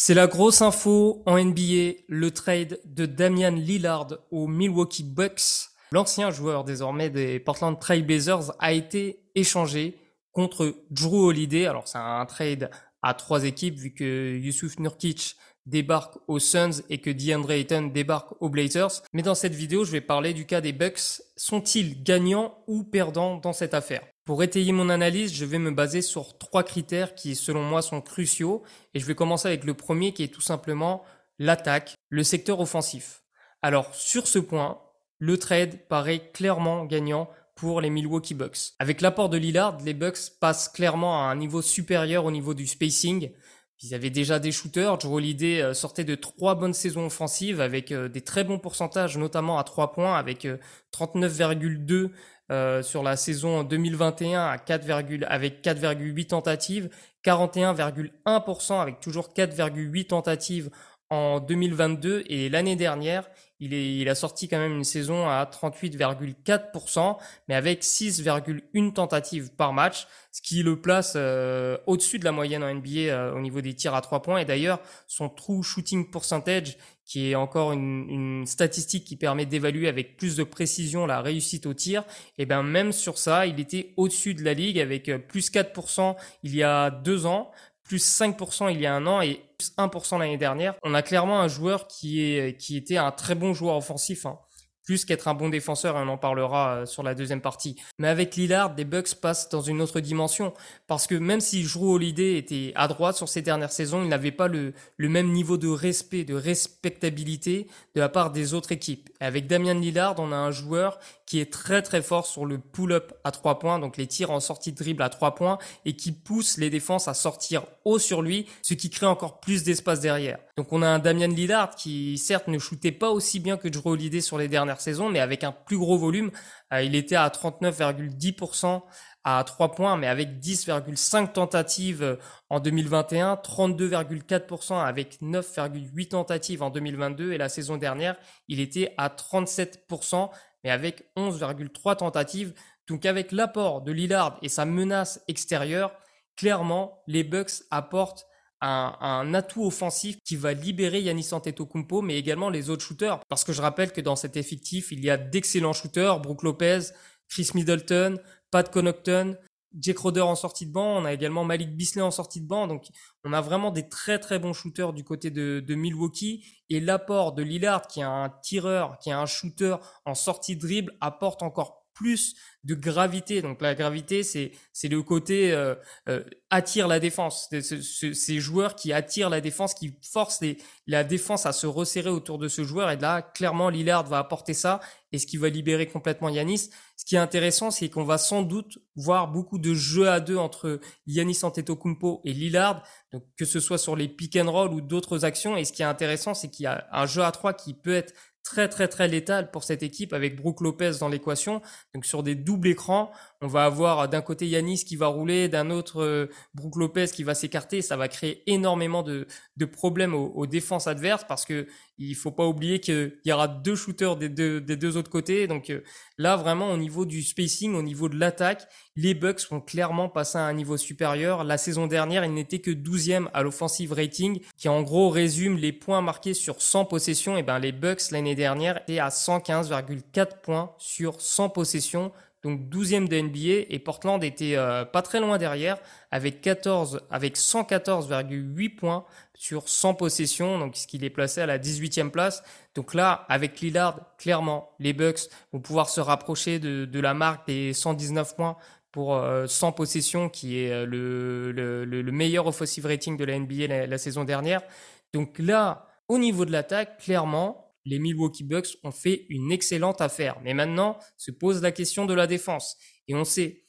C'est la grosse info en NBA, le trade de Damian Lillard aux Milwaukee Bucks. L'ancien joueur désormais des Portland Trail Blazers a été échangé contre Drew Holiday. Alors c'est un trade à trois équipes vu que Yusuf Nurkic débarque aux Suns et que DeAndre Ayton débarque aux Blazers. Mais dans cette vidéo, je vais parler du cas des Bucks. Sont-ils gagnants ou perdants dans cette affaire? Pour étayer mon analyse, je vais me baser sur trois critères qui, selon moi, sont cruciaux. Et je vais commencer avec le premier qui est tout simplement l'attaque, le secteur offensif. Alors, sur ce point, le trade paraît clairement gagnant pour les Milwaukee Bucks. Avec l'apport de Lillard, les Bucks passent clairement à un niveau supérieur au niveau du spacing. Ils avaient déjà des shooters. Joe Holiday euh, sortait de trois bonnes saisons offensives avec euh, des très bons pourcentages, notamment à trois points, avec 39,2 euh, sur la saison 2021 à 4, avec 4,8 tentatives, 41,1% avec toujours 4,8 tentatives en 2022 et l'année dernière, il, est, il a sorti quand même une saison à 38,4%, mais avec 6,1 tentatives par match, ce qui le place euh, au-dessus de la moyenne en NBA euh, au niveau des tirs à 3 points. Et d'ailleurs, son true shooting percentage, qui est encore une, une statistique qui permet d'évaluer avec plus de précision la réussite au tir, et ben même sur ça, il était au-dessus de la ligue avec euh, plus 4% il y a deux ans, plus 5% il y a un an et plus 1% l'année dernière. On a clairement un joueur qui, est, qui était un très bon joueur offensif. Hein plus qu'être un bon défenseur, et on en parlera euh, sur la deuxième partie. Mais avec Lillard, des Bucks passent dans une autre dimension, parce que même si Drew Holiday était à droite sur ces dernières saisons, il n'avait pas le, le même niveau de respect, de respectabilité de la part des autres équipes. avec Damian Lillard, on a un joueur qui est très très fort sur le pull-up à trois points, donc les tirs en sortie de dribble à trois points, et qui pousse les défenses à sortir haut sur lui, ce qui crée encore plus d'espace derrière. Donc on a un Damian Lillard qui certes ne shootait pas aussi bien que Drew Holiday sur les dernières saison, mais avec un plus gros volume. Euh, il était à 39,10% à 3 points, mais avec 10,5 tentatives euh, en 2021, 32,4% avec 9,8 tentatives en 2022, et la saison dernière, il était à 37%, mais avec 11,3 tentatives. Donc avec l'apport de Lillard et sa menace extérieure, clairement, les Bucks apportent un, atout offensif qui va libérer Yanis Antetokounmpo, mais également les autres shooters. Parce que je rappelle que dans cet effectif, il y a d'excellents shooters, Brook Lopez, Chris Middleton, Pat Connaughton, Jake Roder en sortie de banc, on a également Malik Bisley en sortie de banc, donc on a vraiment des très très bons shooters du côté de, de Milwaukee, et l'apport de Lillard, qui est un tireur, qui est un shooter en sortie de dribble, apporte encore plus de gravité. Donc la gravité, c'est c'est le côté euh, euh, attire la défense. ces joueurs qui attirent la défense, qui forcent la défense à se resserrer autour de ce joueur. Et là, clairement, Lillard va apporter ça et ce qui va libérer complètement Yanis. Ce qui est intéressant, c'est qu'on va sans doute voir beaucoup de jeux à deux entre Yanis Antetokounmpo et Lillard, donc que ce soit sur les pick and roll ou d'autres actions. Et ce qui est intéressant, c'est qu'il y a un jeu à trois qui peut être très très très létal pour cette équipe avec Brook Lopez dans l'équation. Donc sur des doubles écrans, on va avoir d'un côté Yanis qui va rouler, d'un autre euh, Brook Lopez qui va s'écarter. Ça va créer énormément de, de problèmes aux, aux, défenses adverses parce que il faut pas oublier qu'il y aura deux shooters des deux, autres côtés. Donc euh, là, vraiment, au niveau du spacing, au niveau de l'attaque, les Bucks vont clairement passer à un niveau supérieur. La saison dernière, ils n'étaient que 12e à l'offensive rating, qui en gros résume les points marqués sur 100 possessions. Et ben, les Bucks, l'année dernière, étaient à 115,4 points sur 100 possessions donc 12e de NBA et Portland était euh, pas très loin derrière avec 14 avec 114,8 points sur 100 possessions donc ce qui les plaçait à la 18e place. Donc là avec Lillard clairement les Bucks vont pouvoir se rapprocher de, la marque des 119 points pour 100 euh, possessions qui est euh, le, meilleur offensive rating de la NBA la saison dernière. Donc là au niveau de l'attaque clairement les Milwaukee Bucks ont fait une excellente affaire. Mais maintenant, se pose la question de la défense. Et on sait,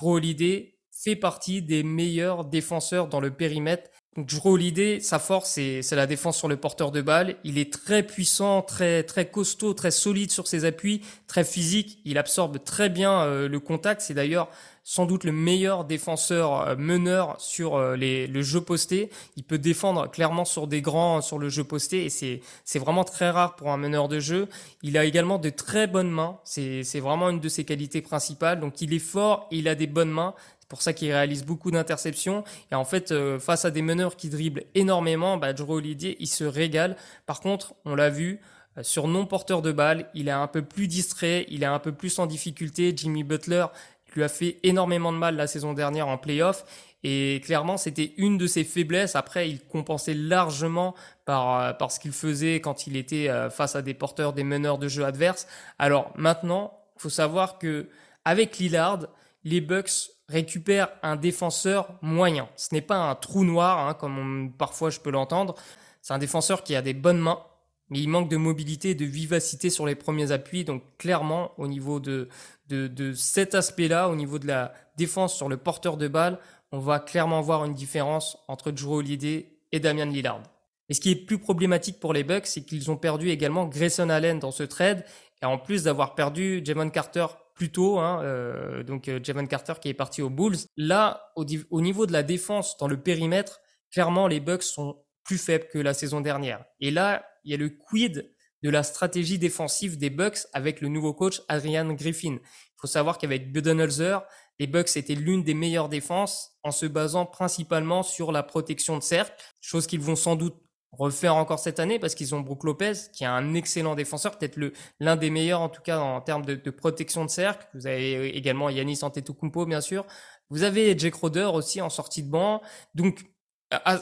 Holiday fait partie des meilleurs défenseurs dans le périmètre. Donc Jrue Holiday, sa force, c'est la défense sur le porteur de balle. Il est très puissant, très très costaud, très solide sur ses appuis, très physique. Il absorbe très bien euh, le contact. C'est d'ailleurs sans doute le meilleur défenseur euh, meneur sur euh, les, le jeu posté. Il peut défendre clairement sur des grands sur le jeu posté et c'est c'est vraiment très rare pour un meneur de jeu. Il a également de très bonnes mains. C'est c'est vraiment une de ses qualités principales. Donc il est fort il a des bonnes mains pour ça qu'il réalise beaucoup d'interceptions. Et en fait, euh, face à des meneurs qui dribblent énormément, bah, Drew Holiday, il se régale. Par contre, on l'a vu, euh, sur non porteur de balle, il est un peu plus distrait, il est un peu plus en difficulté. Jimmy Butler lui a fait énormément de mal la saison dernière en playoff. Et clairement, c'était une de ses faiblesses. Après, il compensait largement par, euh, par ce qu'il faisait quand il était face à des porteurs, des meneurs de jeu adverses. Alors maintenant, il faut savoir que avec Lillard, les Bucks récupèrent un défenseur moyen. Ce n'est pas un trou noir, hein, comme parfois je peux l'entendre. C'est un défenseur qui a des bonnes mains, mais il manque de mobilité et de vivacité sur les premiers appuis. Donc clairement, au niveau de, de, de cet aspect-là, au niveau de la défense sur le porteur de balle, on va clairement voir une différence entre Drew Holiday et Damian Lillard. Et ce qui est plus problématique pour les Bucks, c'est qu'ils ont perdu également Grayson Allen dans ce trade, et en plus d'avoir perdu Javon Carter plus tôt, hein, euh, donc euh, Javon Carter qui est parti aux Bulls. Là, au, au, niveau de la défense dans le périmètre, clairement les Bucks sont plus faibles que la saison dernière. Et là, il y a le quid de la stratégie défensive des Bucks avec le nouveau coach Adrian Griffin. Il faut savoir qu'avec Budenholzer, les Bucks étaient l'une des meilleures défenses en se basant principalement sur la protection de cercle, chose qu'ils vont sans doute refaire encore cette année parce qu'ils ont Brook Lopez qui est un excellent défenseur, peut-être le l'un des meilleurs en tout cas en termes de, de, protection de cercle. Vous avez également Yanis Antetokounmpo bien sûr. Vous avez Jake Roder aussi en sortie de banc. Donc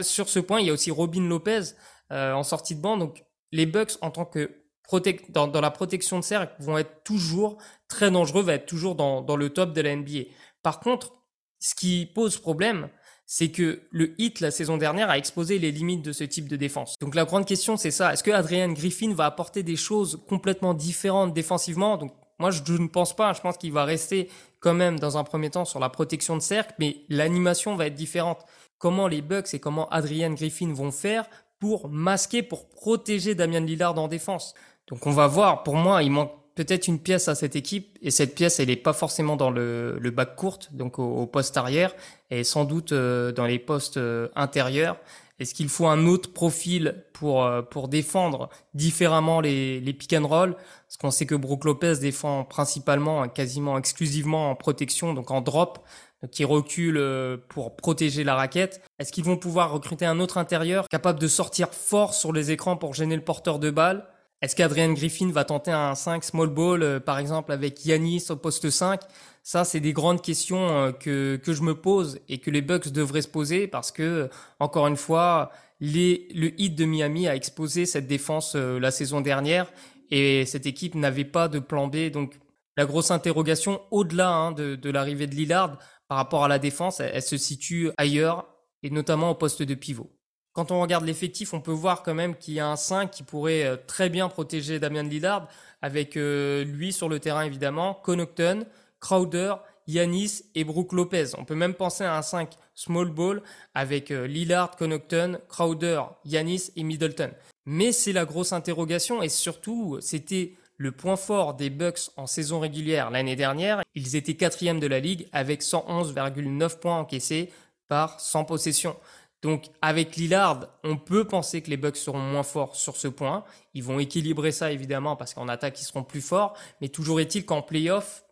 sur ce point, il y a aussi Robin Lopez euh, en sortie de banc. Donc les Bucks en tant que dans, dans, la protection de cercle vont être toujours très dangereux, va être toujours dans, dans le top de la NBA. Par contre, ce qui pose problème, c'est que le hit la saison dernière a exposé les limites de ce type de défense. Donc la grande question c'est ça, est-ce que Adrian Griffin va apporter des choses complètement différentes défensivement? Donc moi je ne pense pas, je pense qu'il va rester quand même dans un premier temps sur la protection de cercle, mais l'animation va être différente. Comment les Bucks et comment Adrian Griffin vont faire pour masquer, pour protéger Damian Lillard en défense? Donc on va voir, pour moi il manque peut-être une pièce à cette équipe et cette pièce elle n'est pas forcément dans le, le bac court donc au, poste arrière et sans doute euh, dans les postes euh, intérieurs. Est-ce qu'il faut un autre profil pour euh, pour défendre différemment les, les pick and roll? Parce qu'on sait que Brook Lopez défend principalement quasiment exclusivement en protection donc en drop qui recule pour protéger la raquette. Est-ce qu'ils vont pouvoir recruter un autre intérieur capable de sortir fort sur les écrans pour gêner le porteur de balle? Est-ce qu'Adrian Griffin va tenter un 5 small ball, euh, par exemple, avec Yanis au poste 5 Ça, c'est des grandes questions euh, que, que je me pose et que les Bucks devraient se poser parce que, encore une fois, le hit de Miami a exposé cette défense euh, la saison dernière et cette équipe n'avait pas de plan B. Donc, la grosse interrogation, au-delà hein, de, de l'arrivée de Lillard, par rapport à la défense, elle se situe ailleurs et notamment au poste de pivot quand on regarde l'effectif, on peut voir quand même qu'il y a un 5 qui pourrait euh, très bien protéger Damian Lillard, avec euh, lui sur le terrain évidemment, Connaughton, Crowder, Yanis et Brook Lopez. On peut même penser à un 5 small ball avec euh, Lillard, Connaughton, Crowder, Yanis et Middleton. Mais c'est la grosse interrogation et surtout, c'était le point fort des Bucks en saison régulière l'année dernière. Ils étaient quatrième de la ligue avec 111,9 points encaissés par 100 possessions. Donc avec Lillard, on peut penser que les Bucks seront moins forts sur ce point. Ils vont équilibrer ça évidemment parce qu'en attaque ils seront plus forts. Mais toujours est-il qu'en playoff,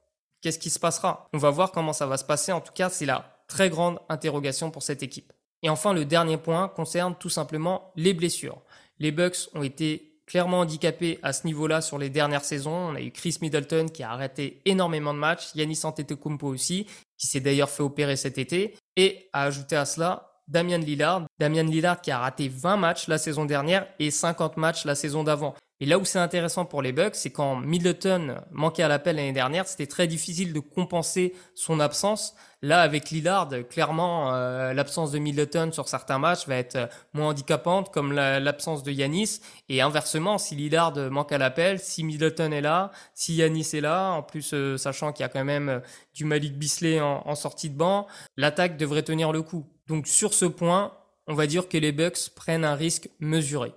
qu'est-ce qui se passera? On va voir comment ça va se passer. En tout cas, c'est la très grande interrogation pour cette équipe. Et enfin, le dernier point concerne tout simplement les blessures. Les Bucks ont été clairement handicapés à ce niveau-là sur les dernières saisons. On a eu Chris Middleton qui a arrêté énormément de matchs, Yannis Antetokounmpo aussi, qui s'est d'ailleurs fait opérer cet été. Et à ajouter à cela, Damian Lillard. Damian Lillard qui a raté 20 matchs la saison dernière et 50 matchs la saison d'avant. Et là où c'est intéressant pour les Bucks, c'est quand Middleton manquait à l'appel l'année dernière, c'était très difficile de compenser son absence. Là, avec Lillard, clairement, euh, l'absence de Middleton sur certains matchs va être moins handicapante, comme l'absence de Yanis. Et inversement, si Lillard manque à l'appel, si Middleton est là, si Yanis est là, en plus euh, sachant qu'il y a quand même euh, du Malik Bisley en, en sortie de banc, l'attaque devrait tenir le coup. Donc sur ce point, on va dire que les Bucks prennent un risque mesuré.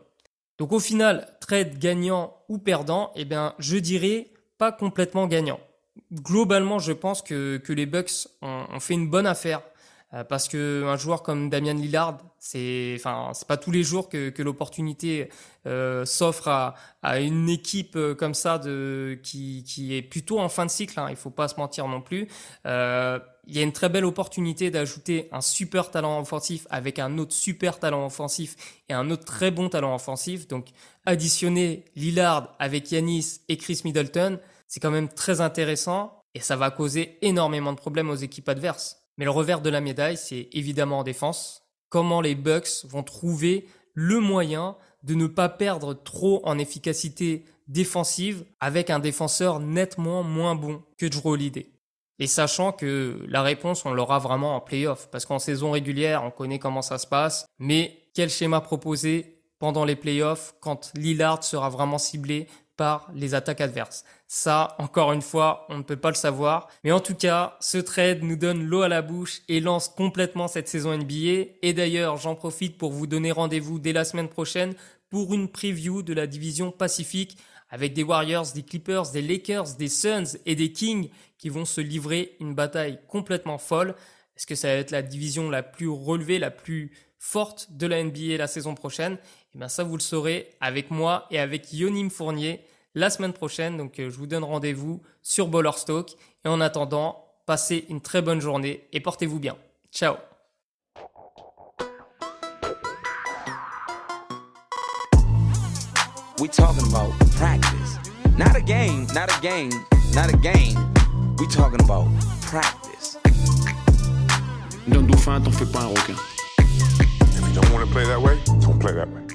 Donc au final, trade gagnant ou perdant, eh bien, je dirais pas complètement gagnant. Globalement, je pense que, les Bucks ont, fait une bonne affaire parce que un joueur comme Damian Lillard, c'est, enfin, c'est pas tous les jours que, que l'opportunité euh, s'offre à, à, une équipe euh, comme ça de qui, qui est plutôt en fin de cycle. Hein, il faut pas se mentir non plus. Euh, il y a une très belle opportunité d'ajouter un super talent offensif avec un autre super talent offensif et un autre très bon talent offensif. Donc, additionner Lillard avec Yanis et Chris Middleton, c'est quand même très intéressant et ça va causer énormément de problèmes aux équipes adverses. Mais le revers de la médaille, c'est évidemment en défense. Comment les Bucks vont trouver le moyen de ne pas perdre trop en efficacité défensive avec un défenseur nettement moins bon que Drew Holiday. Et sachant que la réponse, on l'aura vraiment en playoff, parce qu'en saison régulière, on connaît comment ça se passe, mais quel schéma proposer pendant les playoffs quand Lillard sera vraiment ciblé par les attaques adverses. Ça, encore une fois, on ne peut pas le savoir. Mais en tout cas, ce trade nous donne l'eau à la bouche et lance complètement cette saison NBA. Et d'ailleurs, j'en profite pour vous donner rendez-vous dès la semaine prochaine pour une preview de la division Pacifique avec des Warriors, des Clippers, des Lakers, des Suns et des Kings qui vont se livrer une bataille complètement folle. Est-ce que ça va être la division la plus relevée, la plus forte de la NBA la saison prochaine? Eh bien ça vous le saurez avec moi et avec Yonim Fournier la semaine prochaine. Donc euh, je vous donne rendez-vous sur Ballerstock. Et en attendant, passez une très bonne journée et portez-vous bien. Ciao We talking about practice. Not a game, not a game, not a game. We talking about practice. D'un dauphin, t'en fais pas un requin. If you don't want to play that way, don't play that way.